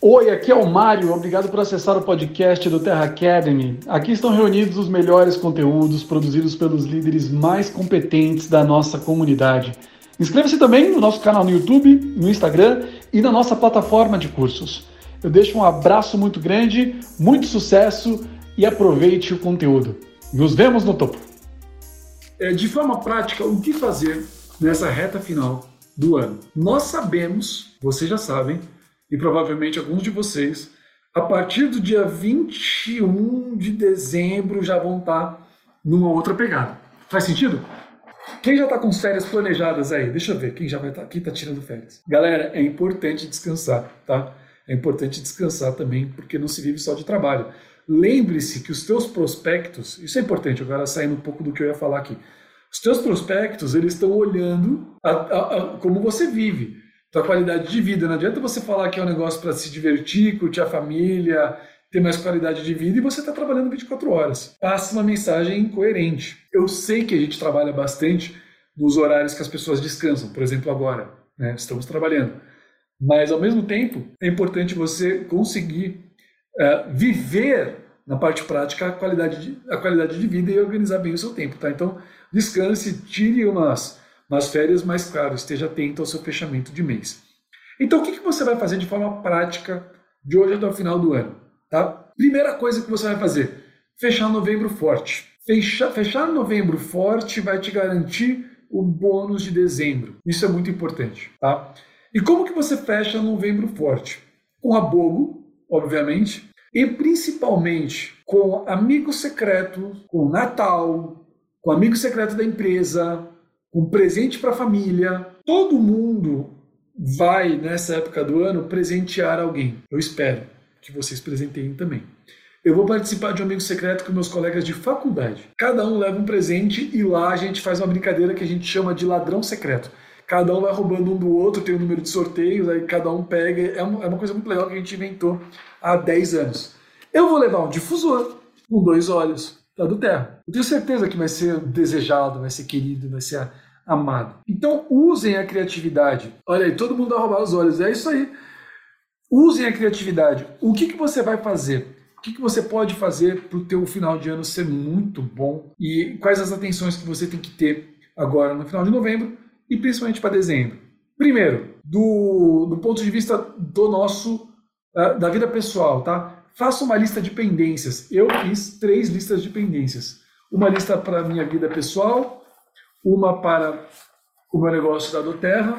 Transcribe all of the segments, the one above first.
Oi, aqui é o Mário. Obrigado por acessar o podcast do Terra Academy. Aqui estão reunidos os melhores conteúdos produzidos pelos líderes mais competentes da nossa comunidade. Inscreva-se também no nosso canal no YouTube, no Instagram e na nossa plataforma de cursos. Eu deixo um abraço muito grande, muito sucesso e aproveite o conteúdo. Nos vemos no topo. É, de forma prática, o que fazer nessa reta final do ano? Nós sabemos, vocês já sabem, e provavelmente alguns de vocês, a partir do dia 21 de dezembro já vão estar numa outra pegada. Faz sentido? Quem já está com férias planejadas aí? Deixa eu ver, quem já vai estar tá, quem está tirando férias? Galera, é importante descansar, tá? É importante descansar também, porque não se vive só de trabalho. Lembre-se que os teus prospectos, isso é importante, agora saindo um pouco do que eu ia falar aqui. Os teus prospectos, eles estão olhando a, a, a, como você vive, tua qualidade de vida. Não adianta você falar que é um negócio para se divertir, curtir a família, ter mais qualidade de vida e você está trabalhando 24 horas. Passe uma mensagem coerente. Eu sei que a gente trabalha bastante nos horários que as pessoas descansam, por exemplo, agora, né? estamos trabalhando. Mas, ao mesmo tempo, é importante você conseguir uh, viver na parte prática a qualidade, de, a qualidade de vida e organizar bem o seu tempo. Tá? Então, descanse, tire umas, umas férias, mas, claro, esteja atento ao seu fechamento de mês. Então, o que, que você vai fazer de forma prática de hoje até o final do ano? Tá? Primeira coisa que você vai fazer, fechar novembro forte. Fechar, fechar novembro forte vai te garantir o bônus de dezembro. Isso é muito importante. Tá? E como que você fecha novembro forte? Com a Bogo, obviamente, e principalmente com amigo secreto, com Natal, com amigo secreto da empresa, com presente para a família. Todo mundo vai, nessa época do ano, presentear alguém. Eu espero que vocês presenteiem também. Eu vou participar de um amigo secreto com meus colegas de faculdade. Cada um leva um presente e lá a gente faz uma brincadeira que a gente chama de ladrão secreto cada um vai roubando um do outro, tem um número de sorteios, aí cada um pega. É é uma coisa muito legal que a gente inventou há 10 anos. Eu vou levar um difusor com dois olhos da do Terra. Eu tenho certeza que vai ser desejado, vai ser querido, vai ser amado. Então usem a criatividade. Olha aí, todo mundo vai roubar os olhos. É isso aí. Usem a criatividade. O que, que você vai fazer? O que, que você pode fazer para o teu final de ano ser muito bom? E quais as atenções que você tem que ter agora no final de novembro e principalmente para dezembro. Primeiro, do, do ponto de vista do nosso uh, da vida pessoal, tá? Faça uma lista de pendências. Eu fiz três listas de pendências. Uma lista para minha vida pessoal, uma para o meu negócio da Doterra.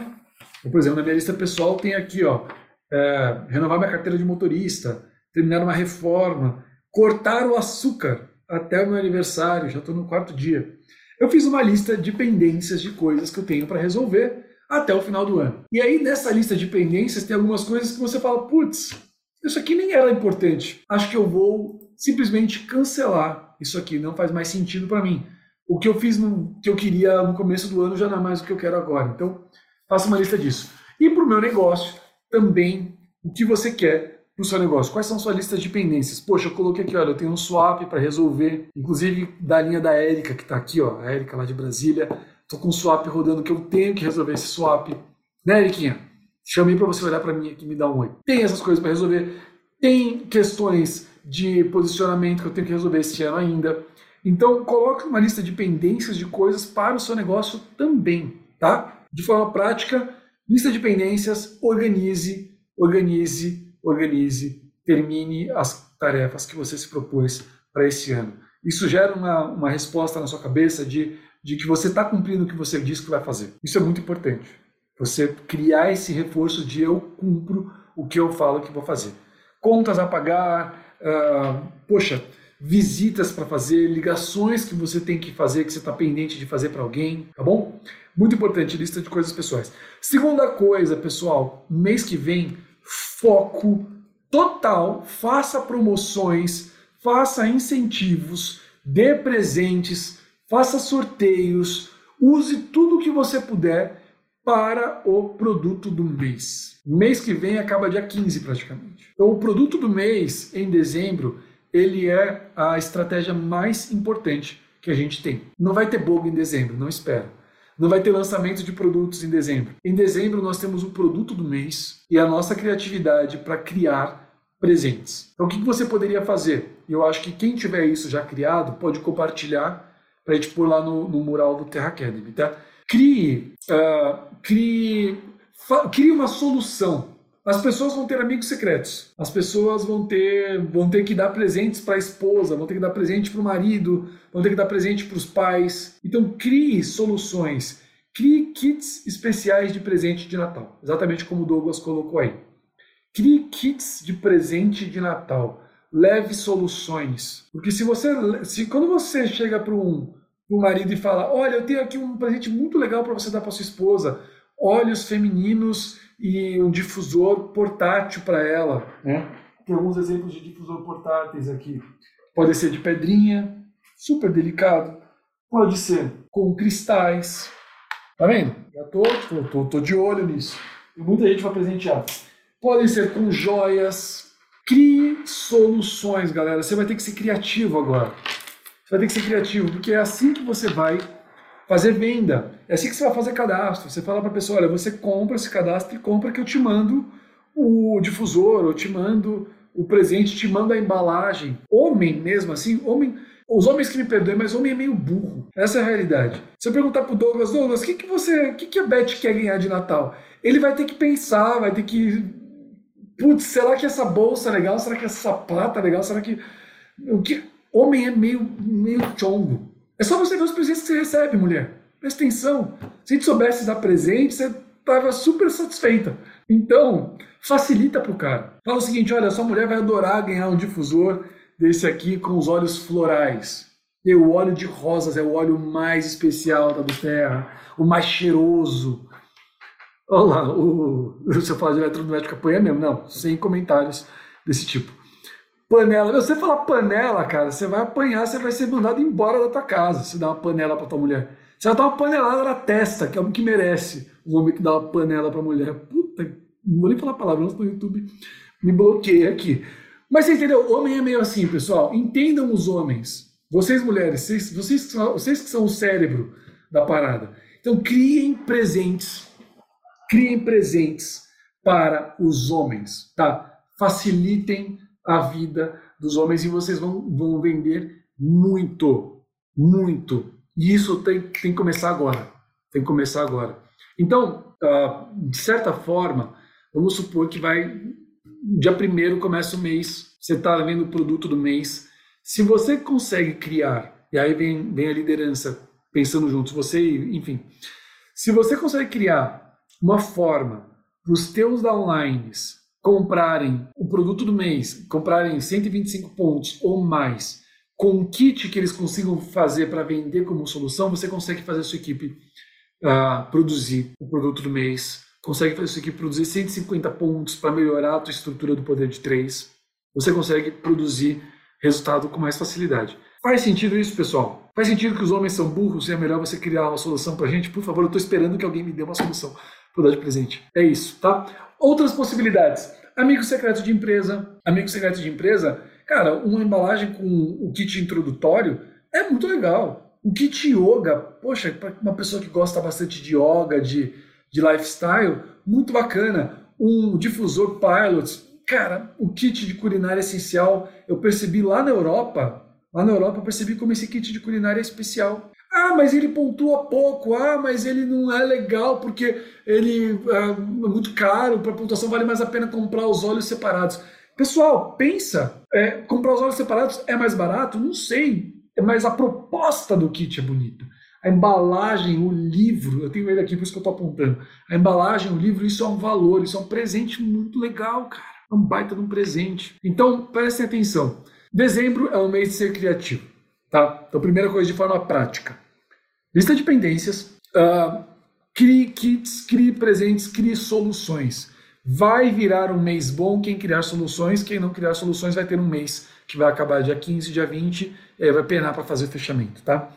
Por exemplo, na minha lista pessoal tem aqui, ó, é, renovar minha carteira de motorista, terminar uma reforma, cortar o açúcar até o meu aniversário, já estou no quarto dia. Eu fiz uma lista de pendências de coisas que eu tenho para resolver até o final do ano. E aí, nessa lista de pendências, tem algumas coisas que você fala: putz, isso aqui nem era importante. Acho que eu vou simplesmente cancelar isso aqui, não faz mais sentido para mim. O que eu fiz no que eu queria no começo do ano já não é mais o que eu quero agora. Então, faça uma lista disso. E para o meu negócio, também o que você quer para o seu negócio? Quais são suas listas de pendências? Poxa, eu coloquei aqui, olha, eu tenho um swap para resolver, inclusive da linha da Érica, que está aqui, ó, a Érica lá de Brasília. Estou com um swap rodando que eu tenho que resolver esse swap. Né, Eriquinha? Chamei para você olhar para mim aqui e me dar um oi. Tem essas coisas para resolver. Tem questões de posicionamento que eu tenho que resolver esse ano ainda. Então, coloque uma lista de pendências de coisas para o seu negócio também, tá? De forma prática, lista de pendências, organize, organize organize, termine as tarefas que você se propôs para esse ano. Isso gera uma, uma resposta na sua cabeça de, de que você está cumprindo o que você disse que vai fazer. Isso é muito importante. Você criar esse reforço de eu cumpro o que eu falo que vou fazer. Contas a pagar, uh, poxa, visitas para fazer, ligações que você tem que fazer, que você está pendente de fazer para alguém, tá bom? Muito importante, lista de coisas pessoais. Segunda coisa, pessoal, mês que vem foco total, faça promoções, faça incentivos, dê presentes, faça sorteios, use tudo o que você puder para o produto do mês. Mês que vem acaba dia 15 praticamente. Então o produto do mês em dezembro, ele é a estratégia mais importante que a gente tem. Não vai ter bug em dezembro, não espera. Não vai ter lançamento de produtos em dezembro. Em dezembro nós temos o produto do mês e a nossa criatividade para criar presentes. Então o que você poderia fazer? Eu acho que quem tiver isso já criado pode compartilhar para a gente pôr lá no, no, mural do Terra Academy, tá? Crie, uh, crie, crie uma solução as pessoas vão ter amigos secretos. As pessoas vão ter, vão ter que dar presentes para a esposa, vão ter que dar presente para o marido, vão ter que dar presente para os pais. Então crie soluções, crie kits especiais de presente de Natal, exatamente como o Douglas colocou aí. Crie kits de presente de Natal. Leve soluções, porque se você, se quando você chega para um, um marido e fala, olha, eu tenho aqui um presente muito legal para você dar para sua esposa, olhos femininos e um difusor portátil para ela. Né? Tem alguns exemplos de difusor portáteis aqui. Pode ser de pedrinha, super delicado. Pode ser com cristais. Tá vendo? Já tô, tô, tô, tô de olho nisso. E muita gente vai presentear. Podem ser com joias. Crie soluções, galera. Você vai ter que ser criativo agora. Você vai ter que ser criativo, porque é assim que você vai fazer venda. É assim que você vai fazer cadastro. Você fala para a pessoa, olha, você compra esse cadastro e compra que eu te mando o difusor, eu te mando o presente, te mando a embalagem. Homem mesmo assim, homem... Os homens que me perdoem, mas homem é meio burro. Essa é a realidade. Se eu perguntar pro Douglas, Douglas, o que, que você, o que, que a Beth quer ganhar de Natal? Ele vai ter que pensar, vai ter que putz, será que essa bolsa é legal? Será que essa sapata é legal? Será que. O que... Homem é meio, meio chongo. É só você ver os presentes que você recebe, mulher. Presta atenção. Se a gente soubesse dar presente, você estava super satisfeita. Então, facilita para o cara. Fala o seguinte: olha, sua mulher vai adorar ganhar um difusor desse aqui com os óleos florais. E o óleo de rosas é o óleo mais especial da Terra, o mais cheiroso. Olha lá, o, você fala de eletrodoméstico apanha mesmo? Não, sem comentários desse tipo. Panela. Você falar panela, cara, você vai apanhar, você vai ser mandado embora da tua casa se dá uma panela pra tua mulher. Você vai dar uma panelada na testa, que é o que merece um homem que dá uma panela pra mulher. Puta, não vou nem falar palavrões no YouTube, me bloqueia aqui. Mas você entendeu? Homem é meio assim, pessoal. Entendam os homens. Vocês, mulheres, vocês, vocês, que são, vocês que são o cérebro da parada. Então, criem presentes. Criem presentes para os homens, tá? Facilitem a vida dos homens e vocês vão, vão vender muito, muito. E isso tem, tem que começar agora. Tem que começar agora. Então, uh, de certa forma, vamos supor que vai. Dia primeiro começa o mês, você está vendo o produto do mês. Se você consegue criar, e aí vem, vem a liderança pensando juntos, você, enfim. Se você consegue criar uma forma para os teus downlines comprarem o produto do mês, comprarem 125 pontos ou mais, com o kit que eles consigam fazer para vender como solução, você consegue fazer a sua equipe uh, produzir o produto do mês, consegue fazer a sua equipe produzir 150 pontos para melhorar a tua estrutura do poder de três, você consegue produzir resultado com mais facilidade. Faz sentido isso, pessoal? Faz sentido que os homens são burros e é melhor você criar uma solução para a gente? Por favor, eu estou esperando que alguém me dê uma solução para dar de presente. É isso, tá? Outras possibilidades. Amigo secreto de empresa. Amigo secreto de empresa, cara, uma embalagem com o kit introdutório é muito legal. O kit yoga, poxa, para uma pessoa que gosta bastante de yoga, de, de lifestyle, muito bacana. Um difusor pilot, cara, o kit de culinária essencial, eu percebi lá na Europa, lá na Europa eu percebi como esse kit de culinária é especial. Ah, mas ele pontua pouco. Ah, mas ele não é legal porque ele é muito caro. Para pontuação vale mais a pena comprar os óleos separados. Pessoal, pensa. É, comprar os óleos separados é mais barato? Não sei. Mas a proposta do kit é bonita. A embalagem, o livro, eu tenho ele aqui, por isso que eu estou apontando. A embalagem, o livro, isso é um valor, isso é um presente muito legal, cara. É um baita de um presente. Então, prestem atenção. Dezembro é o mês de ser criativo. Tá? Então, primeira coisa de forma prática. Lista de pendências, uh, crie kits, crie presentes, crie soluções. Vai virar um mês bom quem criar soluções, quem não criar soluções vai ter um mês que vai acabar dia 15, dia 20, e vai penar para fazer o fechamento, tá?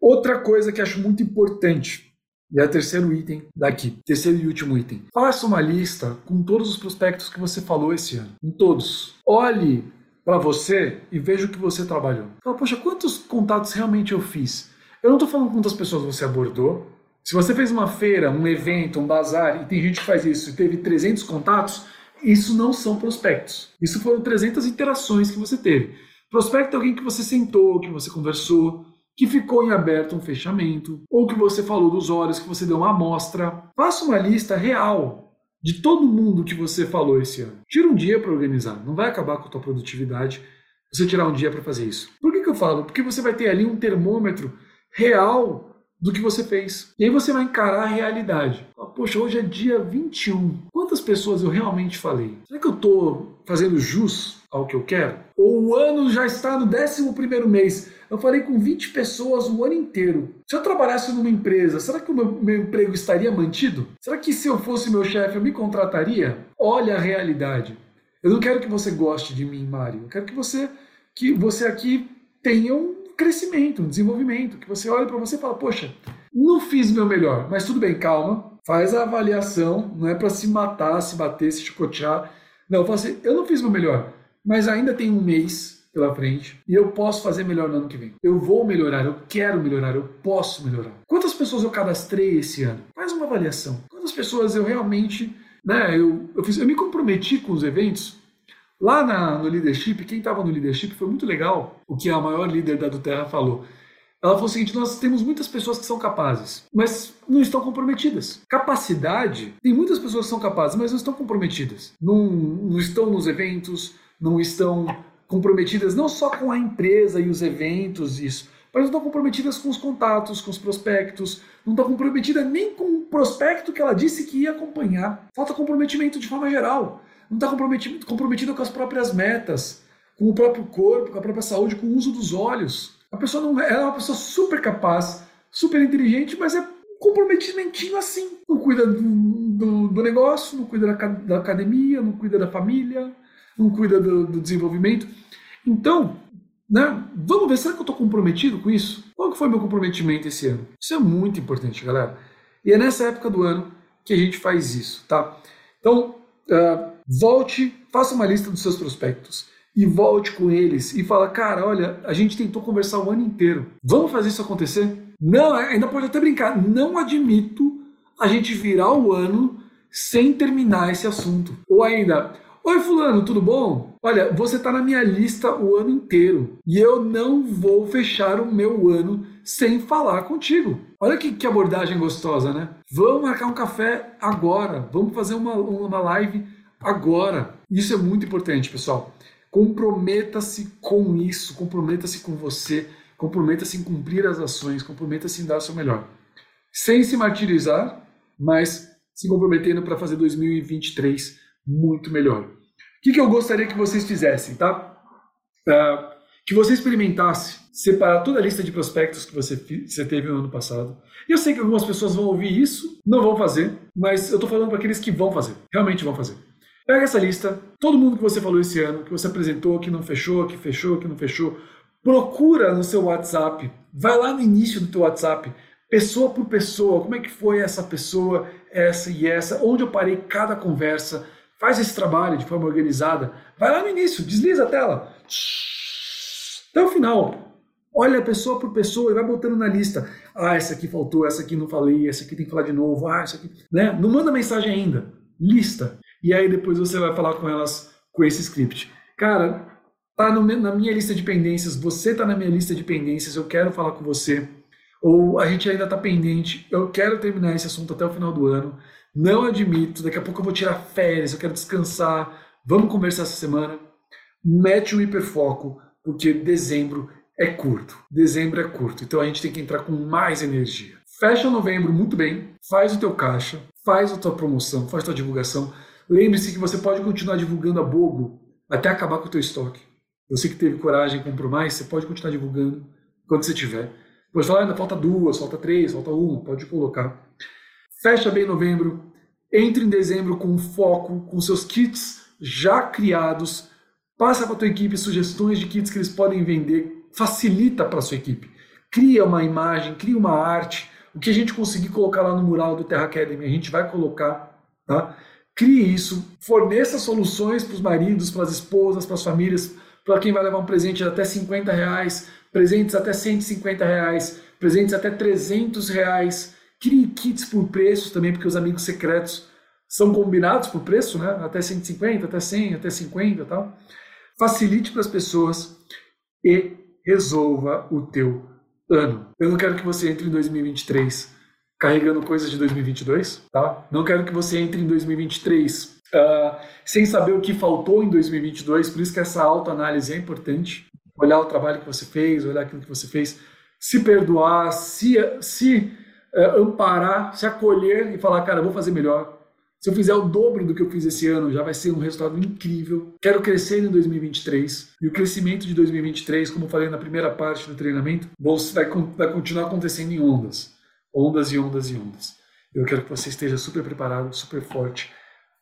Outra coisa que acho muito importante, e é o terceiro item daqui, terceiro e último item. Faça uma lista com todos os prospectos que você falou esse ano, com todos. Olhe para você e veja o que você trabalhou. Fala, poxa, quantos contatos realmente eu fiz? Eu não estou falando quantas pessoas você abordou, Se você fez uma feira, um evento, um bazar, e tem gente que faz isso e teve 300 contatos, isso não são prospectos. Isso foram 300 interações que você teve. Prospecto é alguém que você sentou, que você conversou, que ficou em aberto um fechamento, ou que você falou dos olhos, que você deu uma amostra. Faça uma lista real de todo mundo que você falou esse ano. Tira um dia para organizar. Não vai acabar com a tua produtividade você tirar um dia para fazer isso. Por que, que eu falo? Porque você vai ter ali um termômetro real do que você fez. E aí você vai encarar a realidade. Poxa, hoje é dia 21. Quantas pessoas eu realmente falei? Será que eu estou fazendo jus ao que eu quero? Ou o ano já está no 11 mês? Eu falei com 20 pessoas o ano inteiro. Se eu trabalhasse numa empresa, será que o meu, meu emprego estaria mantido? Será que se eu fosse meu chefe eu me contrataria? Olha a realidade. Eu não quero que você goste de mim, Mário. Eu quero que você, que você aqui tenha um crescimento, um desenvolvimento, que você olhe para você e fala, poxa, não fiz meu melhor, mas tudo bem, calma, faz a avaliação, não é para se matar, se bater, se chicotear. Não, eu falo assim, eu não fiz meu melhor, mas ainda tem um mês pela frente e eu posso fazer melhor no ano que vem. Eu vou melhorar, eu quero melhorar, eu posso melhorar. Quantas pessoas eu cadastrei esse ano? Faz uma avaliação. Quantas pessoas eu realmente, né, eu, eu, fiz, eu me comprometi com os eventos Lá na, no leadership, quem estava no leadership foi muito legal o que a maior líder da Duterra falou. Ela falou o seguinte: nós temos muitas pessoas que são capazes, mas não estão comprometidas. Capacidade, tem muitas pessoas que são capazes, mas não estão comprometidas. Não, não estão nos eventos, não estão comprometidas não só com a empresa e os eventos, isso, mas não estão comprometidas com os contatos, com os prospectos, não estão comprometidas nem com o prospecto que ela disse que ia acompanhar. Falta comprometimento de forma geral não está comprometido, comprometido com as próprias metas, com o próprio corpo, com a própria saúde, com o uso dos olhos. A pessoa não é, uma pessoa super capaz, super inteligente, mas é um comprometimentinho assim. Não cuida do, do, do negócio, não cuida da, da, academia, não cuida da família, não cuida do, do desenvolvimento. Então, né, vamos ver, será que eu estou comprometido com isso? Qual que foi meu comprometimento esse ano? Isso é muito importante, galera. E é nessa época do ano que a gente faz isso, tá? Então, uh, volte, faça uma lista dos seus prospectos e volte com eles e fala, cara, olha, a gente tentou conversar o ano inteiro. Vamos fazer isso acontecer? Não, ainda pode até brincar. Não admito a gente virar o ano sem terminar esse assunto. Ou ainda, oi fulano, tudo bom? Olha, você está na minha lista o ano inteiro e eu não vou fechar o meu ano sem falar contigo. Olha que, que abordagem gostosa, né? Vamos marcar um café agora. Vamos fazer uma, uma live agora. Isso é muito importante, pessoal. Comprometa-se com isso, comprometa-se com você, comprometa-se em cumprir as ações, comprometa-se em dar o seu melhor. Sem se martirizar, mas se comprometendo para fazer 2023 muito melhor. O que, que eu gostaria que vocês fizessem, tá? Uh, que você experimentasse separar toda a lista de prospectos que você, você teve no ano passado. Eu sei que algumas pessoas vão ouvir isso, não vão fazer, mas eu estou falando para aqueles que vão fazer, realmente vão fazer. Pega essa lista, todo mundo que você falou esse ano, que você apresentou, que não fechou, que fechou, que não fechou, procura no seu WhatsApp, vai lá no início do teu WhatsApp, pessoa por pessoa, como é que foi essa pessoa, essa e essa, onde eu parei cada conversa, faz esse trabalho de forma organizada, vai lá no início, desliza a tela, até o final, olha pessoa por pessoa e vai botando na lista, ah, essa aqui faltou, essa aqui não falei, essa aqui tem que falar de novo, ah, essa aqui, né? Não manda mensagem ainda, lista, e aí depois você vai falar com elas com esse script. Cara, tá no, na minha lista de pendências, você tá na minha lista de pendências, eu quero falar com você. Ou a gente ainda tá pendente, eu quero terminar esse assunto até o final do ano. Não admito, daqui a pouco eu vou tirar férias, eu quero descansar. Vamos conversar essa semana. Mete o hiperfoco, porque dezembro é curto. Dezembro é curto, então a gente tem que entrar com mais energia. Fecha novembro muito bem, faz o teu caixa, faz a tua promoção, faz a tua divulgação. Lembre-se que você pode continuar divulgando a Bogo até acabar com o teu estoque. Você que teve coragem e comprou mais, você pode continuar divulgando quando você tiver. Pode falar, ainda falta duas, falta três, falta uma, pode colocar. Fecha bem novembro, entre em dezembro com foco, com seus kits já criados, passa para a tua equipe sugestões de kits que eles podem vender, facilita para a sua equipe. Cria uma imagem, cria uma arte, o que a gente conseguir colocar lá no mural do Terra Academy, a gente vai colocar, tá? Crie isso, forneça soluções para os maridos, para as esposas, para as famílias, para quem vai levar um presente de até 50 reais, presentes até 150 reais, presentes até 300 reais. Crie kits por preços também, porque os amigos secretos são combinados por preço, né? Até 150, até 100, até 50 e tal. Facilite para as pessoas e resolva o teu ano. Eu não quero que você entre em 2023 carregando coisas de 2022, tá? Não quero que você entre em 2023 uh, ah, sem saber o que faltou em 2022, por isso que essa autoanálise é importante. Olhar o trabalho que você fez, olhar aquilo que você fez, se perdoar, se, se uh, amparar, se acolher e falar, cara, vou fazer melhor. Se eu fizer o dobro do que eu fiz esse ano, já vai ser um resultado incrível. Quero crescer em 2023. E o crescimento de 2023, como falei na primeira parte do treinamento, vai, vai continuar acontecendo em ondas ondas e ondas e ondas. Eu quero que você esteja super preparado, super forte,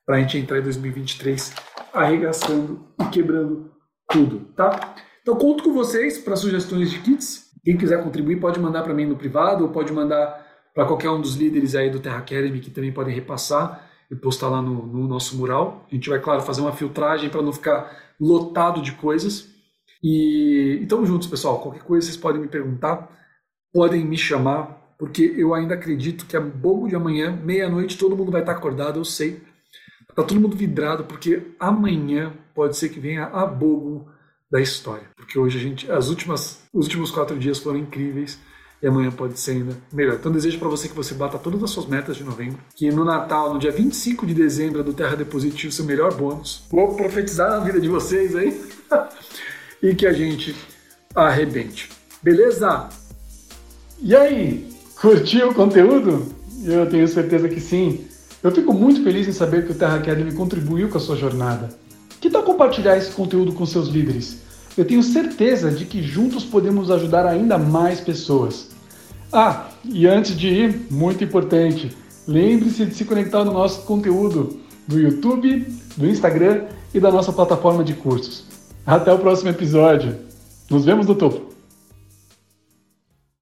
para a gente entrar em 2023 arregaçando e quebrando tudo, tá? Então conto com vocês para sugestões de kits. Quem quiser contribuir pode mandar para mim no privado ou pode mandar para qualquer um dos líderes aí do Terra Academy que também podem repassar e postar lá no, no nosso mural. A gente vai, claro, fazer uma filtragem para não ficar lotado de coisas. E estamos juntos, pessoal. Qualquer coisa vocês podem me perguntar, podem me chamar porque eu ainda acredito que a bobo de amanhã, meia-noite, todo mundo vai estar acordado, eu sei. Tá todo mundo vidrado, porque amanhã pode ser que venha a bobo da história. Porque hoje a gente, as últimas, os últimos quatro dias foram incríveis e amanhã pode ser ainda melhor. Então desejo para você que você bata todas as suas metas de novembro, que no Natal, no dia 25 de dezembro, do Terra Depositivo, seu melhor bônus. Vou profetizar na vida de vocês aí e que a gente arrebente. Beleza? E aí, Curtiu o conteúdo? Eu tenho certeza que sim. Eu fico muito feliz em saber que o Terra Academy contribuiu com a sua jornada. Que tal compartilhar esse conteúdo com seus líderes? Eu tenho certeza de que juntos podemos ajudar ainda mais pessoas. Ah, e antes de ir, muito importante, lembre-se de se conectar no nosso conteúdo do YouTube, do Instagram e da nossa plataforma de cursos. Até o próximo episódio. Nos vemos no topo.